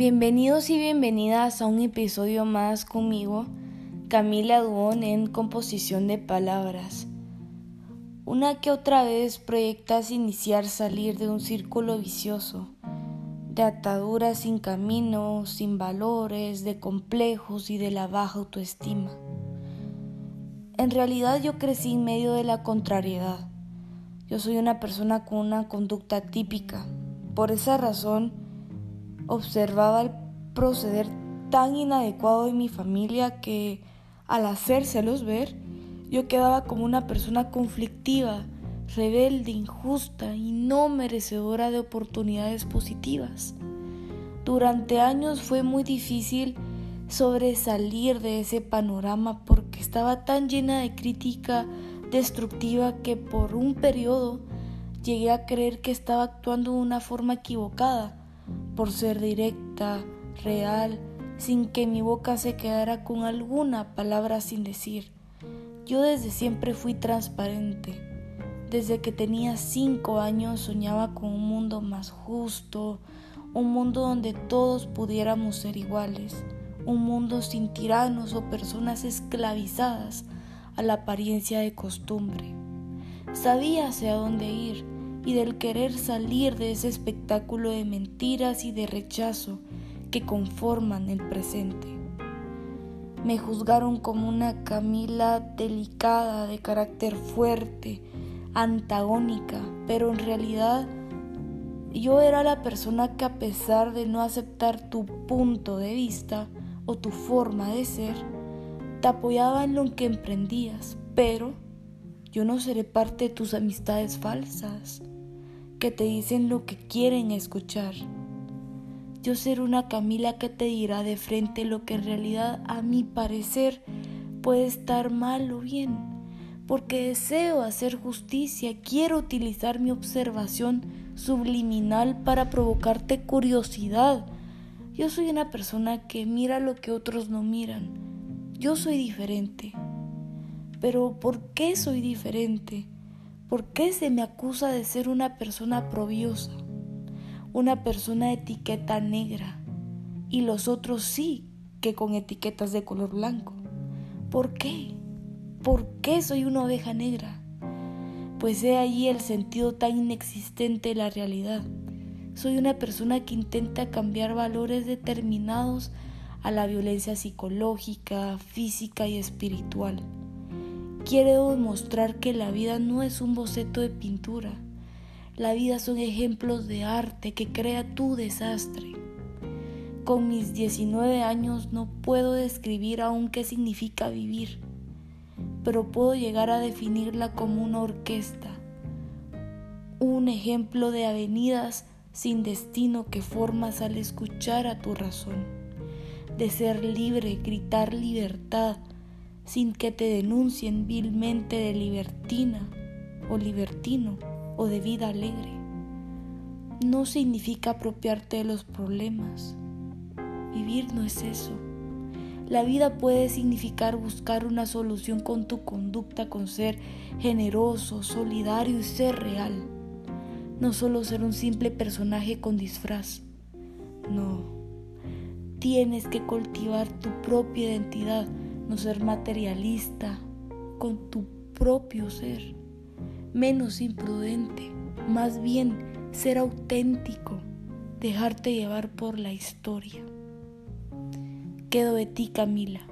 Bienvenidos y bienvenidas a un episodio más conmigo, Camila Duón en composición de palabras. Una que otra vez proyectas iniciar salir de un círculo vicioso, de ataduras sin camino, sin valores, de complejos y de la baja autoestima. En realidad yo crecí en medio de la contrariedad. Yo soy una persona con una conducta típica. Por esa razón, observaba el proceder tan inadecuado de mi familia que, al hacérselos ver, yo quedaba como una persona conflictiva, rebelde, injusta y no merecedora de oportunidades positivas. Durante años fue muy difícil sobresalir de ese panorama porque estaba tan llena de crítica destructiva que por un periodo llegué a creer que estaba actuando de una forma equivocada por ser directa, real, sin que mi boca se quedara con alguna palabra sin decir. Yo desde siempre fui transparente. Desde que tenía cinco años soñaba con un mundo más justo, un mundo donde todos pudiéramos ser iguales, un mundo sin tiranos o personas esclavizadas a la apariencia de costumbre. Sabía hacia dónde ir, y del querer salir de ese espectáculo de mentiras y de rechazo que conforman el presente. Me juzgaron como una Camila delicada, de carácter fuerte, antagónica, pero en realidad yo era la persona que a pesar de no aceptar tu punto de vista o tu forma de ser, te apoyaba en lo que emprendías, pero yo no seré parte de tus amistades falsas que te dicen lo que quieren escuchar. Yo seré una Camila que te dirá de frente lo que en realidad a mi parecer puede estar mal o bien, porque deseo hacer justicia, quiero utilizar mi observación subliminal para provocarte curiosidad. Yo soy una persona que mira lo que otros no miran. Yo soy diferente. Pero ¿por qué soy diferente? ¿Por qué se me acusa de ser una persona probiosa? Una persona de etiqueta negra y los otros sí que con etiquetas de color blanco. ¿Por qué? ¿Por qué soy una oveja negra? Pues he allí el sentido tan inexistente de la realidad. Soy una persona que intenta cambiar valores determinados a la violencia psicológica, física y espiritual quiero demostrar que la vida no es un boceto de pintura. La vida son ejemplos de arte que crea tu desastre. Con mis 19 años no puedo describir aún qué significa vivir, pero puedo llegar a definirla como una orquesta, un ejemplo de avenidas sin destino que formas al escuchar a tu razón, de ser libre, gritar libertad, sin que te denuncien vilmente de libertina o libertino o de vida alegre. No significa apropiarte de los problemas. Vivir no es eso. La vida puede significar buscar una solución con tu conducta, con ser generoso, solidario y ser real. No solo ser un simple personaje con disfraz. No. Tienes que cultivar tu propia identidad no ser materialista con tu propio ser, menos imprudente, más bien ser auténtico, dejarte llevar por la historia. Quedo de ti, Camila.